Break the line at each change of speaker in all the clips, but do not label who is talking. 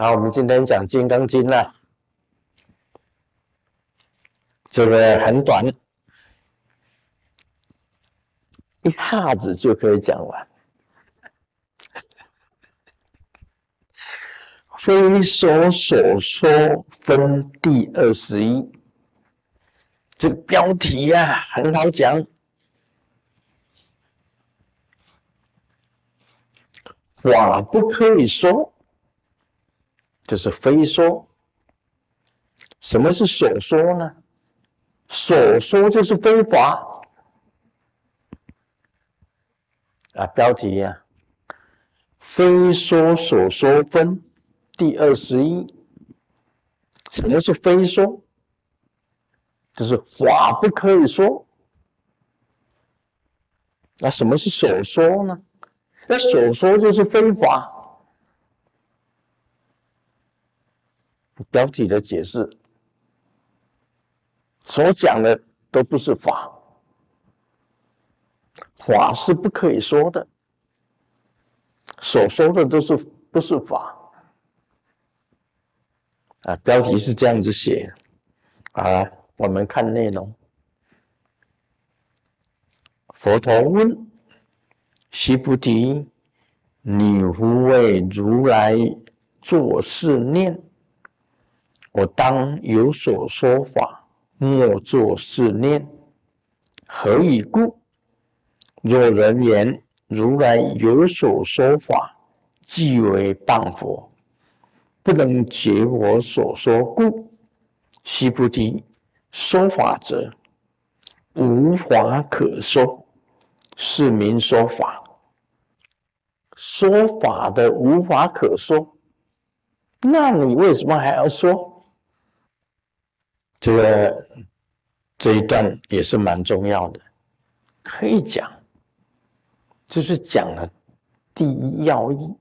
好，我们今天讲《金刚经》了，这个很短，一下子就可以讲完。非说所说分第二十一，这个标题呀很好讲，话不可以说。就是非说，什么是所说呢？所说就是非法啊！标题呀，非说所说分第二十一。什么是非说？就是话不可以说。那什么是所说呢？那所说就是非法。标题的解释，所讲的都不是法，法是不可以说的，所说的都是不是法啊？标题是这样子写，啊，我们看内容。佛陀问：须菩提，你无为如来作是念？我当有所说法，莫作是念。何以故？若人言如来有所说法，即为谤佛，不能解我所说故。须菩提，说法者，无法可说，是名说法。说法的无法可说，那你为什么还要说？这个这一段也是蛮重要的，可以讲，就是讲了第一要义，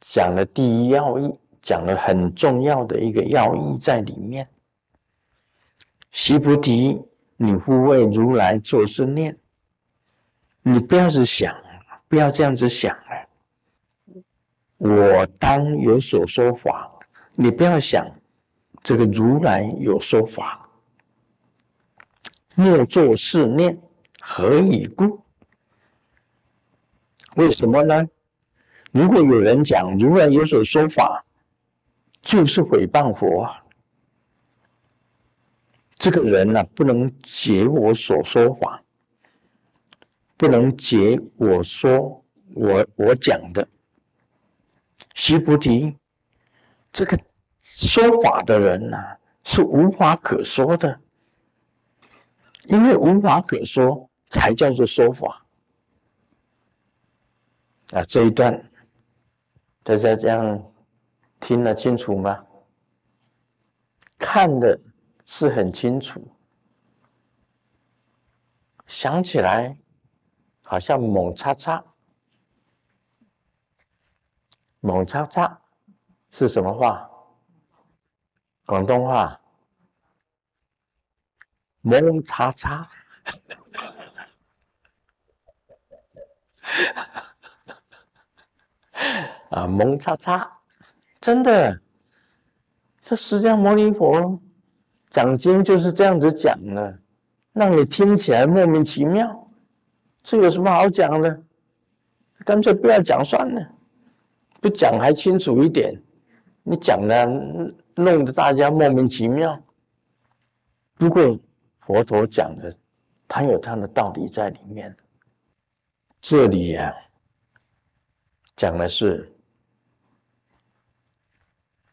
讲了第一要义，讲了很重要的一个要义在里面。习菩提，你护为如来作是念，你不要是想，不要这样子想啊！我当有所说法，你不要想。这个如来有说法，莫作是念，何以故？为什么呢？如果有人讲如来有所说法，就是诽谤佛啊！这个人呢，不能解我所说法，不能解我说我我讲的。须菩提，这个。说法的人呐，是无话可说的，因为无话可说，才叫做说法。啊，这一段大家这样听得清楚吗？看的是很清楚，想起来好像猛叉叉，猛叉叉是什么话？广东话，蒙叉叉，啊，蒙叉叉，真的，这释迦牟尼佛讲经就是这样子讲的，让你听起来莫名其妙，这有什么好讲的？干脆不要讲算了，不讲还清楚一点，你讲的。弄得大家莫名其妙。不过佛陀讲的，他有他的道理在里面。这里呀，讲的是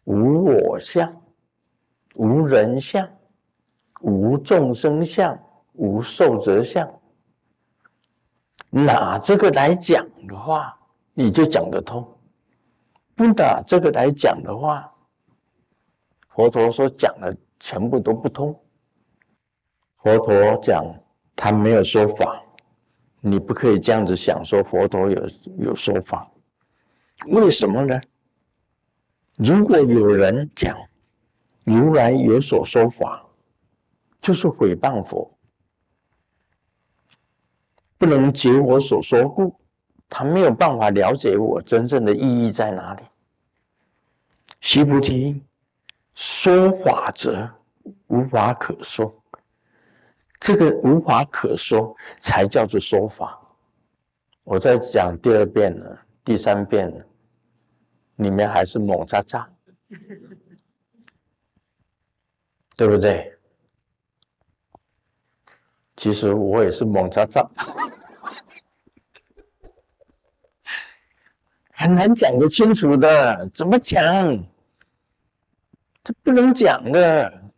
无我相、无人相、无众生相、无寿者相。拿这个来讲的话，你就讲得通；不拿这个来讲的话，佛陀所讲的全部都不通。佛陀讲他没有说法，你不可以这样子想，说佛陀有有说法。为什么呢？如果有人讲如来有所说法，就是诽谤佛，不能解我所说故，他没有办法了解我真正的意义在哪里。须菩提，说法者无法可说。这个无法可说，才叫做说法。我在讲第二遍了，第三遍了，你们还是猛喳喳，对不对？其实我也是猛喳喳，很难讲得清楚的，怎么讲？这不能讲的。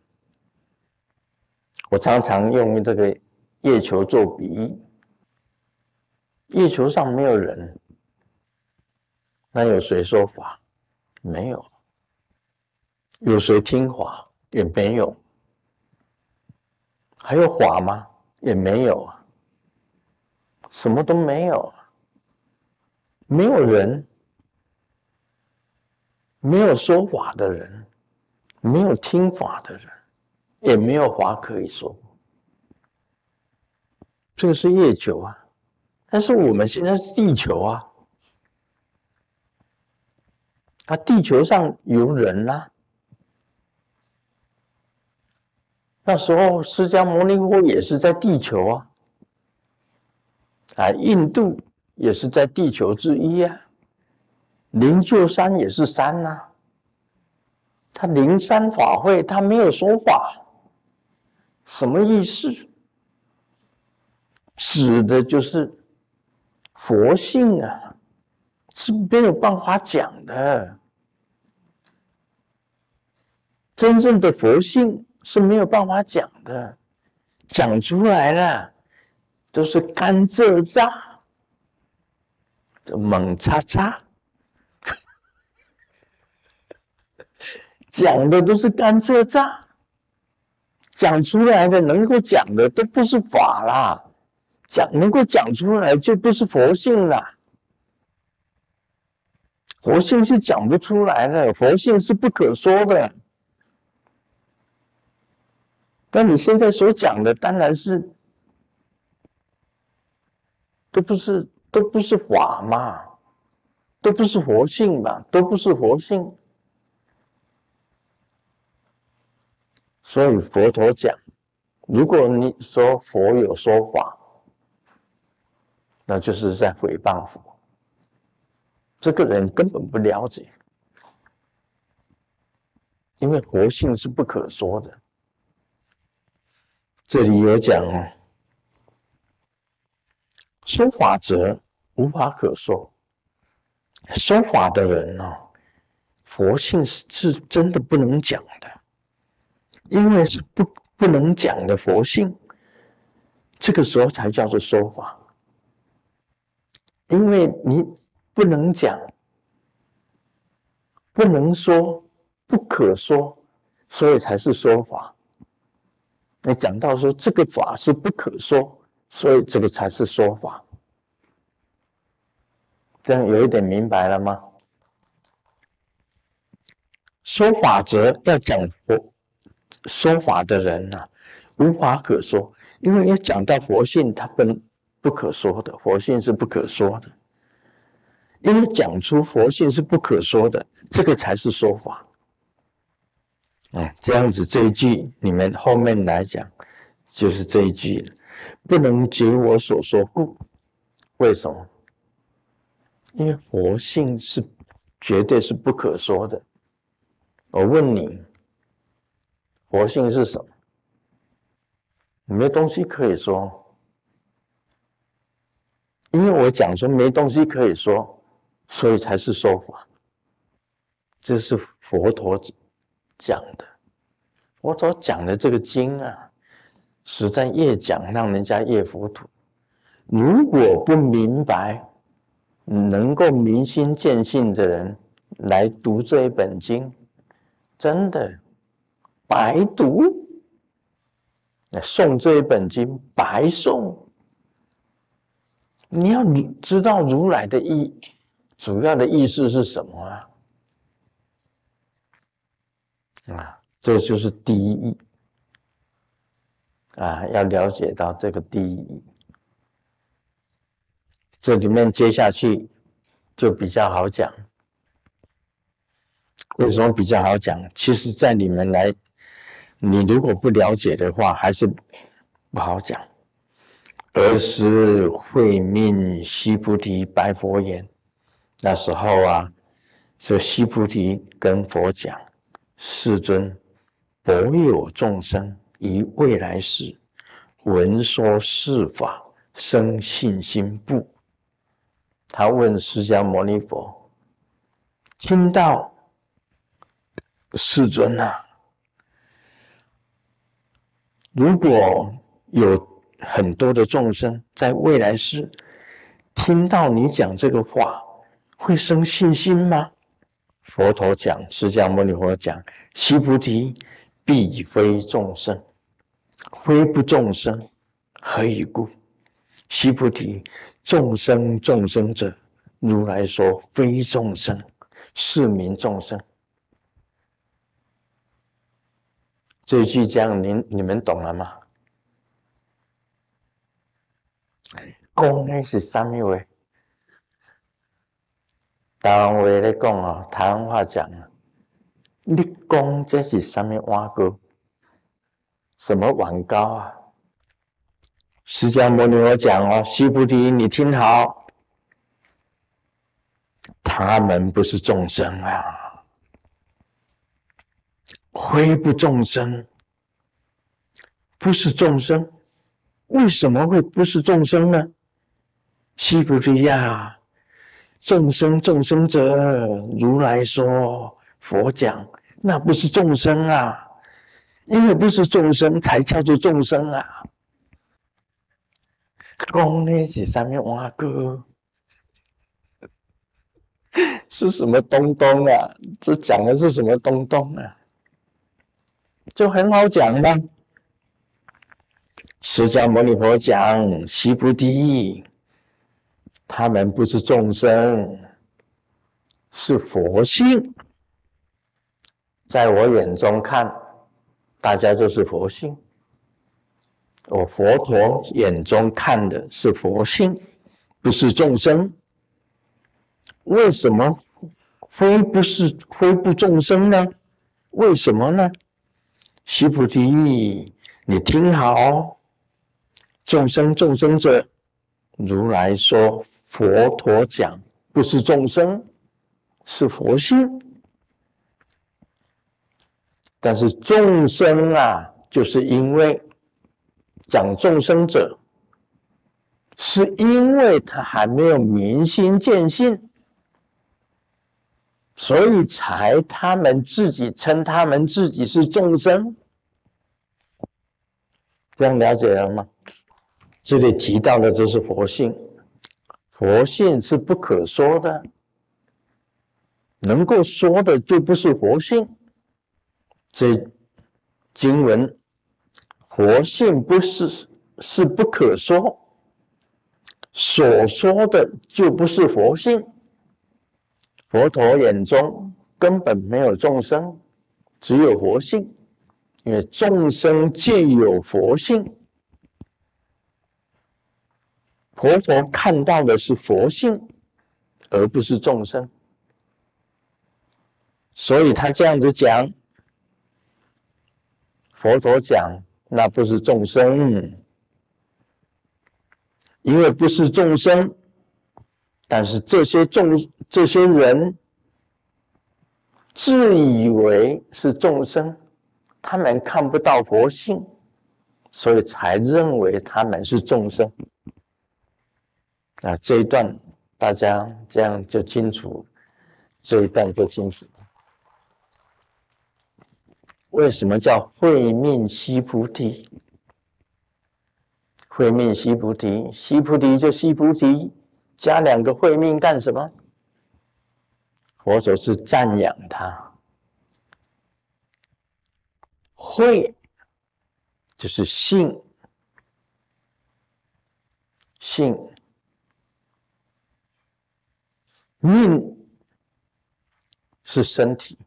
我常常用这个月球做比喻，月球上没有人，那有谁说法？没有。有谁听法？也没有。还有法吗？也没有啊。什么都没有。没有人，没有说法的人，没有听法的人。也没有话可以说，这个是月球啊，但是我们现在是地球啊，啊，地球上有人呐，那时候释迦牟尼佛也是在地球啊，啊，印度也是在地球之一啊，灵鹫山也是山呐，他灵山法会他没有说法。什么意思？指的就是佛性啊，是没有办法讲的。真正的佛性是没有办法讲的，讲出来了都是干蔗渣，猛叉叉，讲的都是干蔗渣。讲出来的能够讲的都不是法啦，讲能够讲出来就不是佛性啦。佛性是讲不出来的，佛性是不可说的。那你现在所讲的当然是都不是都不是法嘛，都不是佛性嘛，都不是佛性。所以佛陀讲，如果你说佛有说法，那就是在诽谤佛。这个人根本不了解，因为佛性是不可说的。这里有讲哦，说法者无法可说，说法的人呢，佛性是是真的不能讲的。因为是不不能讲的佛性，这个时候才叫做说法。因为你不能讲，不能说，不可说，所以才是说法。你讲到说这个法是不可说，所以这个才是说法。这样有一点明白了吗？说法则要讲佛。说法的人呐，无法可说，因为要讲到佛性，他不能不可说的，佛性是不可说的。因为讲出佛性是不可说的，这个才是说法。嗯，这样子这一句，你们后面来讲，就是这一句不能解我所说故。为什么？因为佛性是绝对是不可说的。我问你。佛性是什么？没东西可以说，因为我讲说没东西可以说，所以才是说法。这是佛陀讲的，佛陀讲的这个经啊，实在越讲让人家越糊涂。如果不明白，能够明心见性的人来读这一本经，真的。白读，那诵这一本经白诵。你要知道如来的意，主要的意思是什么啊？啊，这就是第一义啊，要了解到这个第一义。这里面接下去就比较好讲。为什么比较好讲？其实，在你们来，你如果不了解的话，还是不好讲。儿时会命西菩提白佛言：“那时候啊，这西菩提跟佛讲，世尊，博有众生于未来世闻说是法，生信心不？”他问释迦牟尼佛：“听到世尊啊，如果有？”很多的众生在未来世听到你讲这个话，会生信心吗？佛陀讲，释迦牟尼佛讲，悉菩提，必非众生，非不众生，何以故？悉菩提，众生众生者，如来说非众生，是名众生。这句讲，您你们懂了吗？讲的是什么话？台湾话咧讲哦，台湾话讲啊，你讲这是什么碗糕？什么碗糕啊？释迦牟尼佛讲哦，须菩提，你听好，他们不是众生啊，非不众生，不是众生，为什么会不是众生呢？西菩提亚，众生众生者，如来说佛讲，那不是众生啊，因为不是众生，才叫做众生啊。讲那是上面挖哥，是什么东东啊？这讲的是什么东东啊？就很好讲的，释迦牟尼佛讲西菩提。他们不是众生，是佛性。在我眼中看，大家就是佛性。我佛陀眼中看的是佛性，不是众生。为什么非不是非不众生呢？为什么呢？须菩提，你听好，众生众生者，如来说。佛陀讲不是众生，是佛性。但是众生啊，就是因为讲众生者，是因为他还没有明心见性，所以才他们自己称他们自己是众生。这样了解了吗？这里提到的就是佛性。佛性是不可说的，能够说的就不是佛性。这经文，佛性不是是不可说，所说的就不是佛性。佛陀眼中根本没有众生，只有佛性，因为众生皆有佛性。佛陀看到的是佛性，而不是众生，所以他这样子讲。佛陀讲，那不是众生，因为不是众生，但是这些众这些人自以为是众生，他们看不到佛性，所以才认为他们是众生。啊，这一段大家这样就清楚，这一段就清楚。为什么叫慧命西菩提？慧命西菩提，西菩提就西菩提，加两个慧命干什么？佛祖是赞扬他，慧就是性，性。命是身体，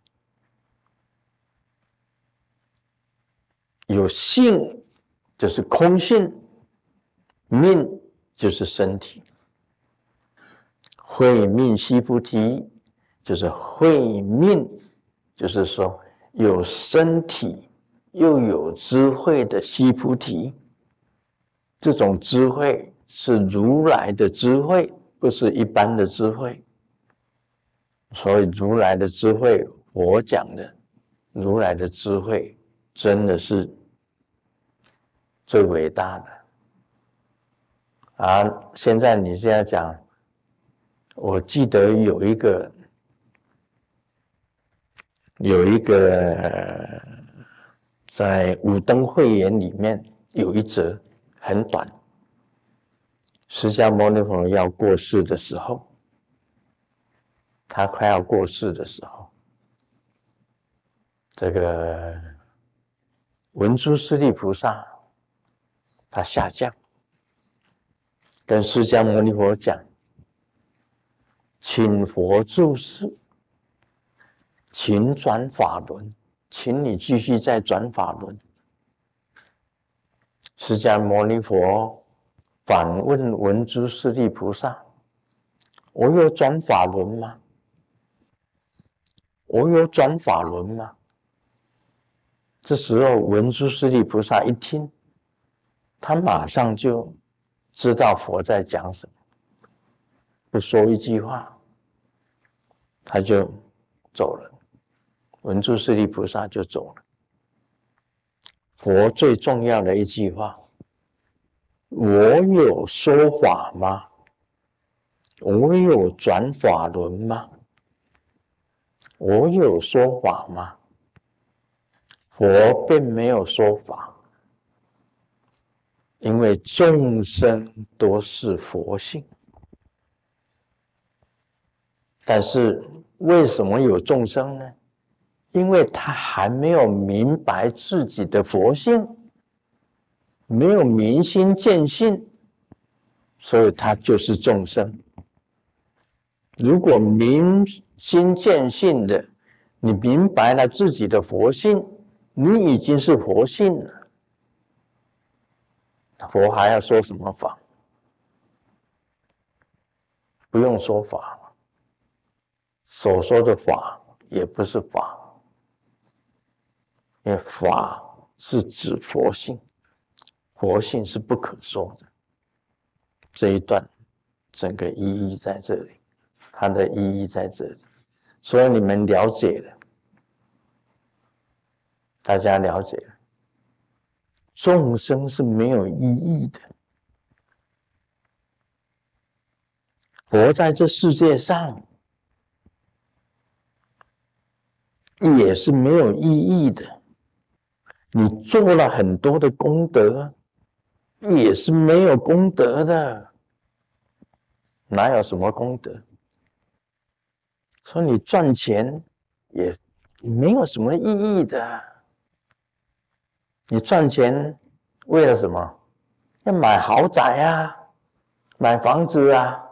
有性就是空性，命就是身体。慧命西菩提。就是慧命就是说有身体又有智慧的西菩提，这种智慧是如来的智慧，不是一般的智慧。所以如来的智慧，我讲的如来的智慧，真的是最伟大的。啊，现在你现在讲，我记得有一个有一个在五灯会言里面有一则很短，释迦牟尼佛要过世的时候。他快要过世的时候，这个文殊师利菩萨他下降，跟释迦牟尼佛讲：“请佛住世，请转法轮，请你继续再转法轮。”释迦牟尼佛反问文殊师利菩萨：“我有转法轮吗？”我有转法轮吗？这时候文殊师利菩萨一听，他马上就知道佛在讲什么，不说一句话，他就走了。文殊师利菩萨就走了。佛最重要的一句话：“我有说法吗？我有转法轮吗？”我有说法吗？佛并没有说法，因为众生都是佛性。但是为什么有众生呢？因为他还没有明白自己的佛性，没有明心见性，所以他就是众生。如果明，心见性的，你明白了自己的佛性，你已经是佛性了。佛还要说什么法？不用说法了，所说的法也不是法，因为法是指佛性，佛性是不可说的。这一段整个意义在这里，它的意义在这里。所以你们了解了，大家了解了，众生是没有意义的，活在这世界上也是没有意义的。你做了很多的功德，也是没有功德的，哪有什么功德？说你赚钱也没有什么意义的。你赚钱为了什么？要买豪宅啊，买房子啊，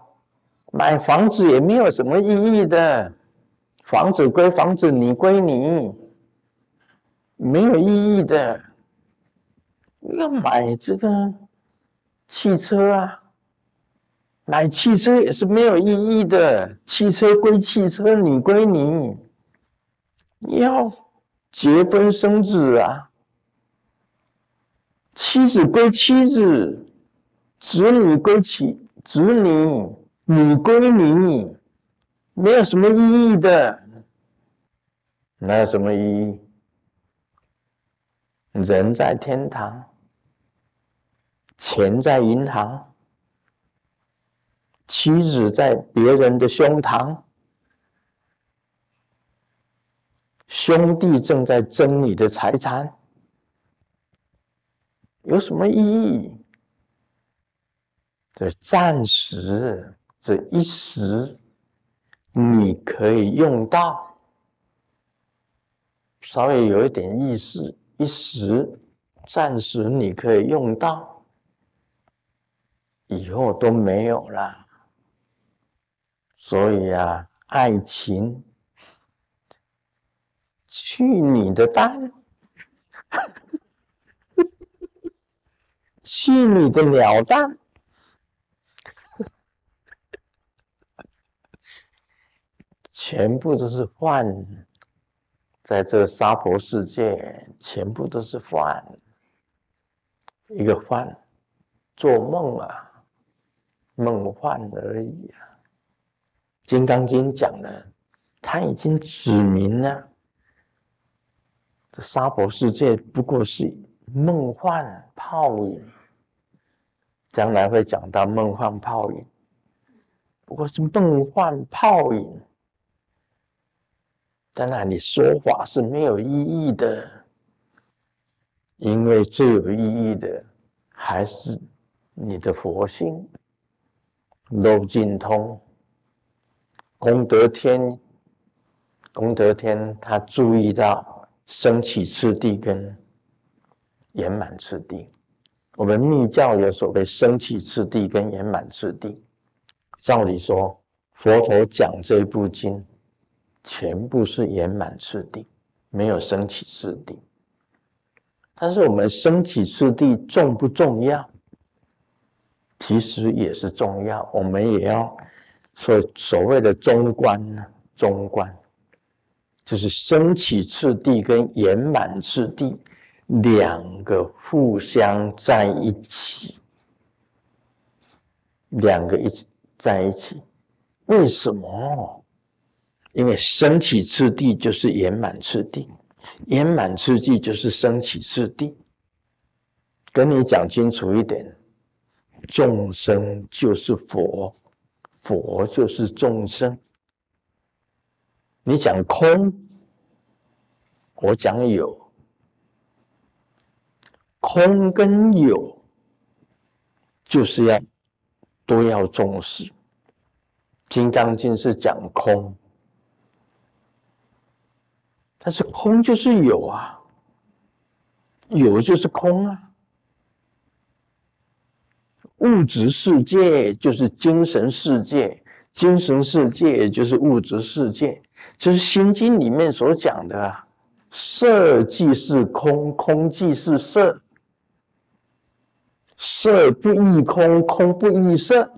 买房子也没有什么意义的。房子归房子，你归你，没有意义的。要买这个汽车啊。买汽车也是没有意义的，汽车归汽车，你归你。要结婚生子啊，妻子归妻子，子女归妻子女，你归你，没有什么意义的。哪有什么意义？人在天堂，钱在银行。妻子在别人的胸膛，兄弟正在争你的财产，有什么意义？这暂时，这一时，你可以用到，稍微有一点意思，一时，暂时你可以用到，以后都没有了。所以啊，爱情，去你的蛋，去你的鸟蛋，全部都是幻，在这娑婆世界，全部都是幻，一个幻，做梦啊，梦幻而已啊。《金刚经》讲了，他已经指明了，这娑婆世界不过是梦幻泡影，将来会讲到梦幻泡影，不过是梦幻泡影。在那里说法是没有意义的，因为最有意义的还是你的佛性。漏尽通，功德天，功德天他注意到升起次第跟圆满次第。我们密教有所谓升起次第跟圆满次第。照理说，佛陀讲这部经。全部是圆满次第，没有升起次第。但是我们升起次第重不重要？其实也是重要。我们也要所所谓的中观呢，中观就是升起次第跟圆满次第两个互相在一起，两个一起在一起，为什么？因为升起次第就是圆满次第，圆满次第就是升起次第。跟你讲清楚一点，众生就是佛，佛就是众生。你讲空，我讲有，空跟有就是要都要重视。《金刚经》是讲空。但是空就是有啊，有就是空啊。物质世界就是精神世界，精神世界就是物质世界，就是《心经》里面所讲的啊，色即是空，空即是色，色不异空，空不异色，《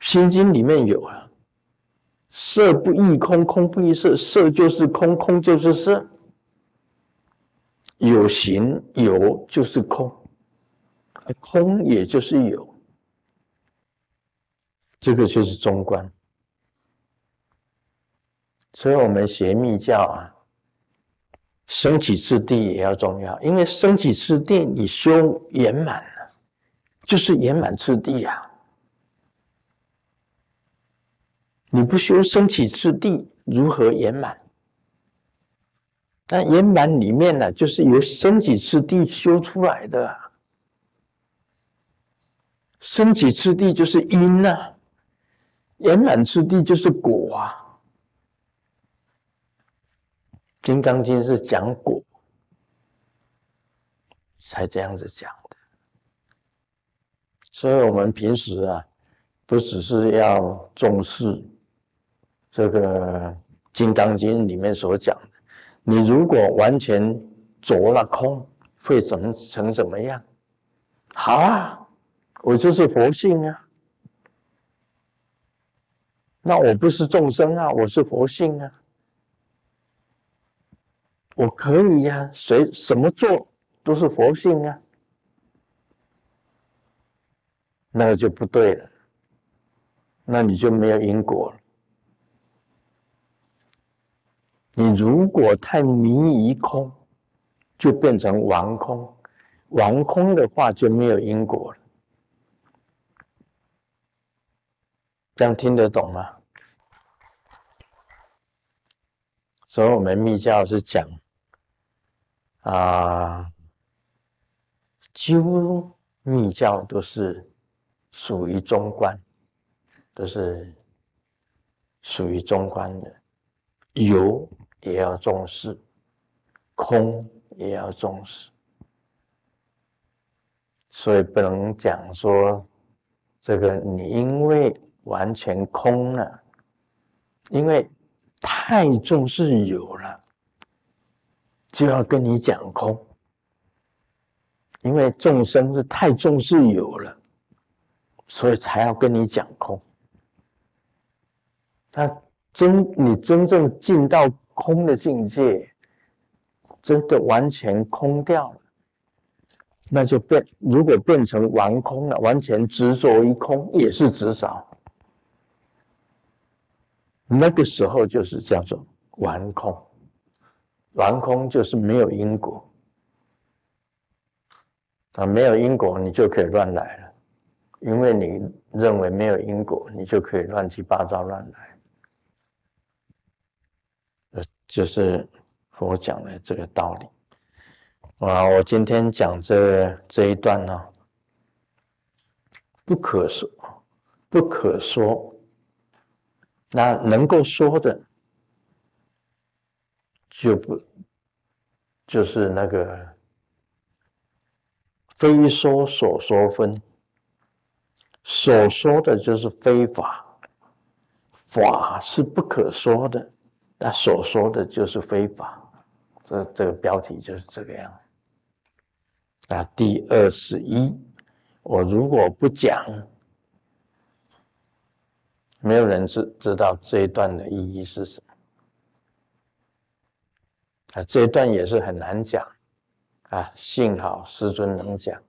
心经》里面有啊。色不异空，空不异色，色就是空，空就是色。有形有就是空，空也就是有，这个就是中观。所以我们学密教啊，升起次第也要重要，因为升起次第你修圆满了，就是圆满次第呀。你不修升起次第，如何圆满？那圆满里面呢，就是由升起次第修出来的。升起次第就是因呐，圆满次第就是果啊。《金刚经》是讲果，才这样子讲的。所以，我们平时啊，不只是要重视。这个《金刚经》里面所讲的，你如果完全着了空，会怎么成怎么样？好啊，我就是佛性啊，那我不是众生啊，我是佛性啊，我可以呀，谁什么做都是佛性啊，那个就不对了，那你就没有因果了。你如果太迷于空，就变成王空，王空的话就没有因果了。这样听得懂吗？所以我们密教是讲啊，几乎密教都是属于中观，都是属于中观的有。也要重视，空也要重视，所以不能讲说这个你因为完全空了，因为太重视有了，就要跟你讲空，因为众生是太重视有了，所以才要跟你讲空。那真你真正进到。空的境界真的完全空掉了，那就变，如果变成完空了，完全执着于空，也是执着。那个时候就是叫做完空，完空就是没有因果啊，没有因果你就可以乱来了，因为你认为没有因果，你就可以乱七八糟乱来。就是佛讲的这个道理啊。我今天讲这这一段呢，不可说，不可说。那能够说的，就不就是那个非说所说分，所说的就是非法，法是不可说的，那所说的就是非法。这这个标题就是这个样。那第二十一，我如果不讲。没有人知知道这一段的意义是什么啊？这一段也是很难讲啊。幸好师尊能讲。